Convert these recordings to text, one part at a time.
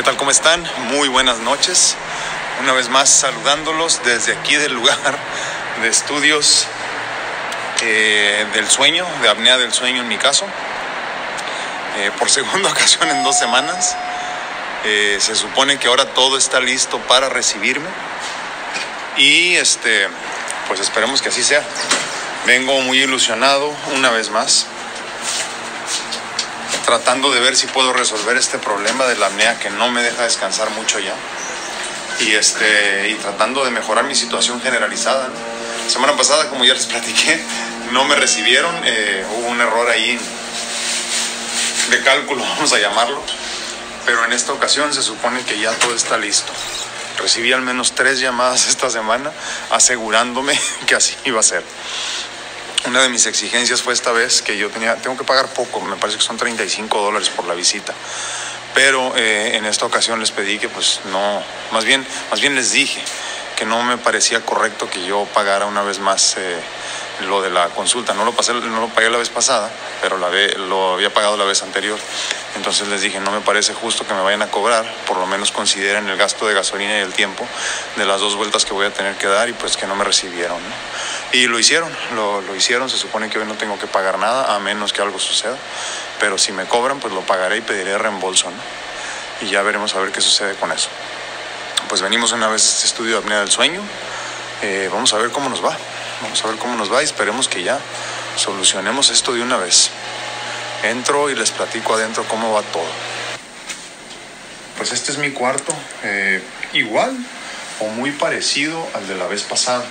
¿Qué tal? ¿Cómo están? Muy buenas noches. Una vez más saludándolos desde aquí del lugar de estudios eh, del sueño, de apnea del sueño en mi caso. Eh, por segunda ocasión en dos semanas. Eh, se supone que ahora todo está listo para recibirme. Y este, pues esperemos que así sea. Vengo muy ilusionado una vez más tratando de ver si puedo resolver este problema de la apnea que no me deja descansar mucho ya. Y, este, y tratando de mejorar mi situación generalizada. Semana pasada, como ya les platiqué, no me recibieron. Eh, hubo un error ahí de cálculo, vamos a llamarlo. Pero en esta ocasión se supone que ya todo está listo. Recibí al menos tres llamadas esta semana asegurándome que así iba a ser una de mis exigencias fue esta vez que yo tenía, tengo que pagar poco, me parece que son 35 dólares por la visita. Pero eh, en esta ocasión les pedí que pues no, más bien, más bien les dije que no me parecía correcto que yo pagara una vez más eh, lo de la consulta. No lo, pasé, no lo pagué la vez pasada, pero la lo había pagado la vez anterior. Entonces les dije, no me parece justo que me vayan a cobrar, por lo menos consideren el gasto de gasolina y el tiempo de las dos vueltas que voy a tener que dar y pues que no me recibieron. Y lo hicieron, lo, lo, hicieron, se supone que hoy no tengo que pagar nada a menos que algo suceda, pero si me cobran pues lo pagaré y pediré reembolso. Y ya veremos a ver qué sucede con eso. Pues venimos una vez a este estudio de apnea del sueño, eh, vamos a ver cómo nos va, vamos a ver cómo nos va y esperemos que ya solucionemos esto de una vez. Entro y les platico adentro cómo va todo. Pues este es mi cuarto, eh, igual o muy parecido al de la vez pasada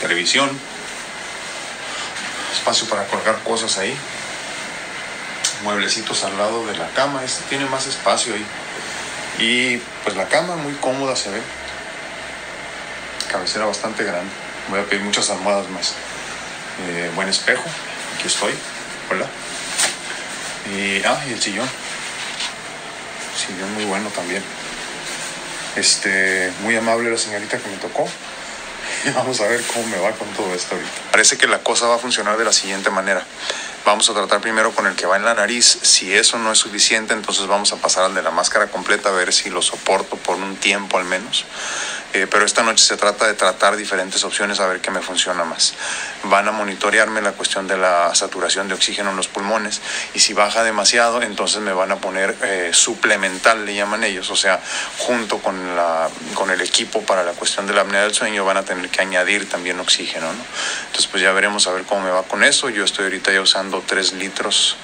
televisión, espacio para colgar cosas ahí, mueblecitos al lado de la cama, este tiene más espacio ahí. Y pues la cama muy cómoda se ve, cabecera bastante grande, voy a pedir muchas almohadas más. Eh, buen espejo, aquí estoy, hola. Y, ah, y el sillón, sillón muy bueno también. Este, muy amable la señorita que me tocó, Vamos a ver cómo me va con todo esto. Parece que la cosa va a funcionar de la siguiente manera. Vamos a tratar primero con el que va en la nariz. Si eso no es suficiente, entonces vamos a pasar al de la máscara completa a ver si lo soporto por un tiempo al menos. Eh, pero esta noche se trata de tratar diferentes opciones a ver qué me funciona más. Van a monitorearme la cuestión de la saturación de oxígeno en los pulmones y si baja demasiado, entonces me van a poner eh, suplemental, le llaman ellos, o sea, junto con, la, con el equipo para la cuestión de la apnea del sueño van a tener que añadir también oxígeno. ¿no? Entonces, pues ya veremos a ver cómo me va con eso. Yo estoy ahorita ya usando 3 litros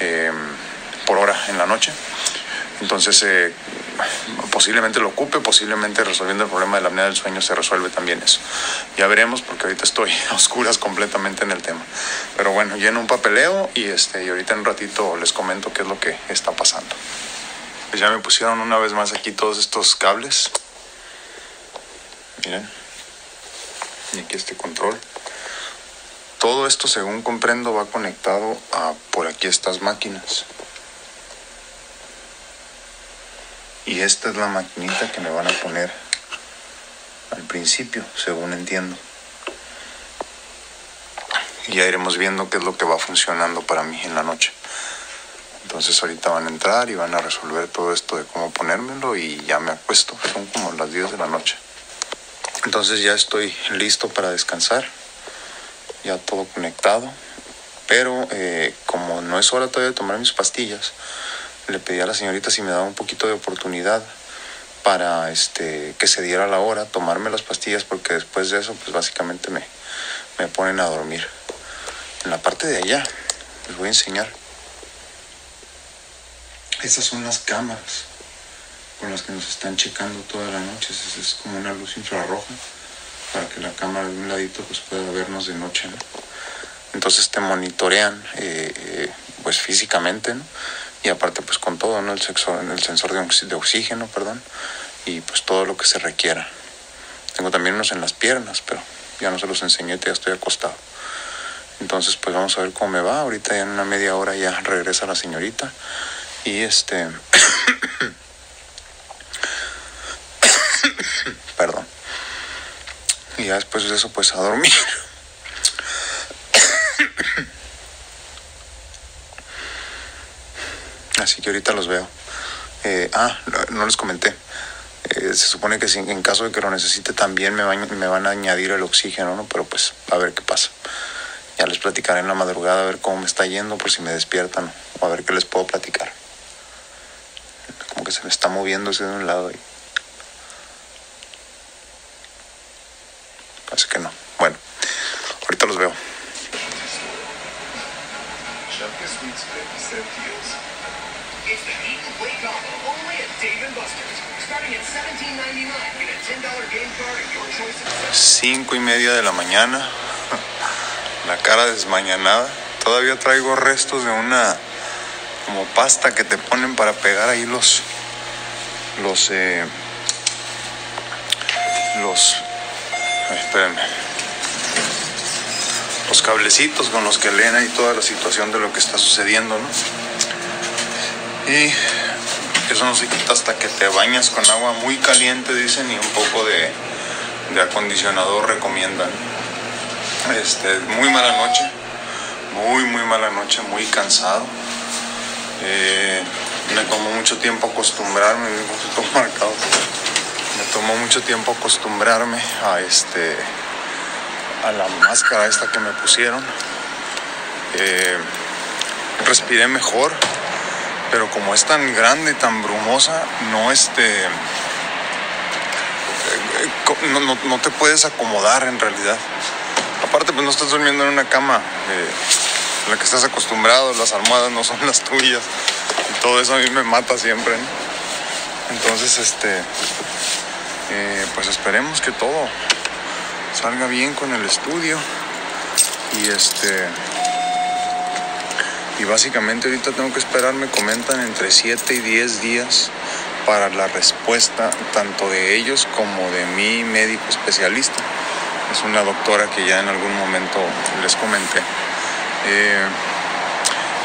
eh, por hora en la noche. Entonces, eh, posiblemente lo ocupe, posiblemente resolviendo el problema de la apnea del sueño se resuelve también eso. Ya veremos porque ahorita estoy a oscuras completamente en el tema. Pero bueno, lleno un papeleo y, este, y ahorita en un ratito les comento qué es lo que está pasando. Pues ya me pusieron una vez más aquí todos estos cables. Miren. Y aquí este control. Todo esto, según comprendo, va conectado a por aquí estas máquinas. Y esta es la maquinita que me van a poner al principio, según entiendo. Y ya iremos viendo qué es lo que va funcionando para mí en la noche. Entonces ahorita van a entrar y van a resolver todo esto de cómo ponérmelo y ya me acuesto. Son como las 10 de la noche. Entonces ya estoy listo para descansar. Ya todo conectado. Pero eh, como no es hora todavía de tomar mis pastillas, le pedí a la señorita si me daba un poquito de oportunidad para este, que se diera la hora, tomarme las pastillas, porque después de eso, pues básicamente me, me ponen a dormir. En la parte de allá, les voy a enseñar. Esas son las cámaras con las que nos están checando toda la noche. Es, es como una luz infrarroja para que la cámara de un ladito pues pueda vernos de noche. Entonces te monitorean eh, eh, pues físicamente. Y aparte pues con todo, ¿no? El, sexo, el sensor de, oxígeno, perdón, y pues todo lo que se requiera. Tengo también unos en las piernas, pero ya no se los enseñé, ya estoy acostado. Entonces pues vamos a ver cómo me va. Ahorita ya en una media hora ya regresa la señorita. Y este... perdón. Y ya después de eso pues a dormir. Así que ahorita los veo. Eh, ah, no les comenté. Eh, se supone que en caso de que lo necesite también me van, me van a añadir el oxígeno, ¿no? Pero pues a ver qué pasa. Ya les platicaré en la madrugada a ver cómo me está yendo, por si me despiertan o a ver qué les puedo platicar. Como que se me está moviendo de un lado y... Parece que no. Bueno, ahorita los veo. It's the Eat and Play combo only at Dave & Buster's. Starting at $17.99. Get a $10 game card and your choice of Cinco y media de la mañana. La cara desmañanada. Todavía traigo restos de una como pasta que te ponen para pegar ahí los los eh, los espérenme los cablecitos con los que leen ahí toda la situación de lo que está sucediendo, ¿no? Y eso no se quita hasta que te bañas con agua muy caliente, dicen, y un poco de, acondicionador recomiendan. Este, muy mala noche, muy, muy mala noche, muy cansado. Eh, me tomó mucho tiempo acostumbrarme. Me tomó mucho tiempo acostumbrarme a este a la máscara esta que me pusieron. Eh, respiré mejor, pero como es tan grande, tan brumosa, no este eh, no, no, no te puedes acomodar en realidad. Aparte, pues no estás durmiendo en una cama eh, la que estás acostumbrado, las almohadas no son las tuyas. Y todo eso a mí me mata siempre. Entonces, este, eh, pues esperemos que todo salga bien con el estudio. Y este, y básicamente ahorita tengo que esperar, me comentan, entre 7 y 10 días para la respuesta tanto de ellos como de mi médico especialista. Es una doctora que ya en algún momento les comenté. Eh,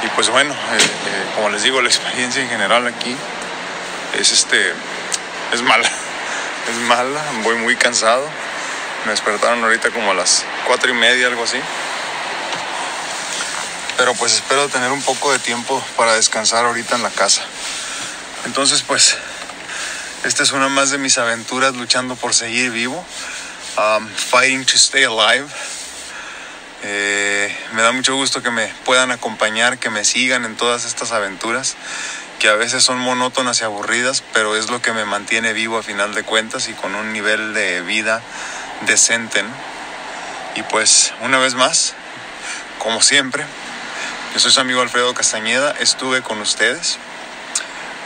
y pues bueno, eh, eh, como les digo, la experiencia en general aquí es este es mala. Es mala, voy muy cansado. Me despertaron ahorita como a las cuatro y media, algo así. Pero pues espero tener un poco de tiempo para descansar ahorita en la casa. Entonces pues esta es una más de mis aventuras luchando por seguir vivo. Um, fighting to stay alive. Eh, me da mucho gusto que me puedan acompañar, que me sigan en todas estas aventuras, que a veces son monótonas y aburridas, pero es lo que me mantiene vivo a final de cuentas y con un nivel de vida decente. ¿no? Y pues una vez más, como siempre, yo soy su amigo Alfredo Castañeda, estuve con ustedes.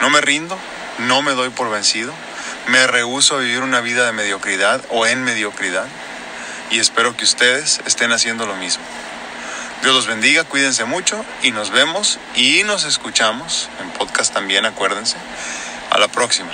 No me rindo, no me doy por vencido, me rehúso a vivir una vida de mediocridad o en mediocridad y espero que ustedes estén haciendo lo mismo. Dios los bendiga, cuídense mucho y nos vemos y nos escuchamos en podcast también, acuérdense. A la próxima.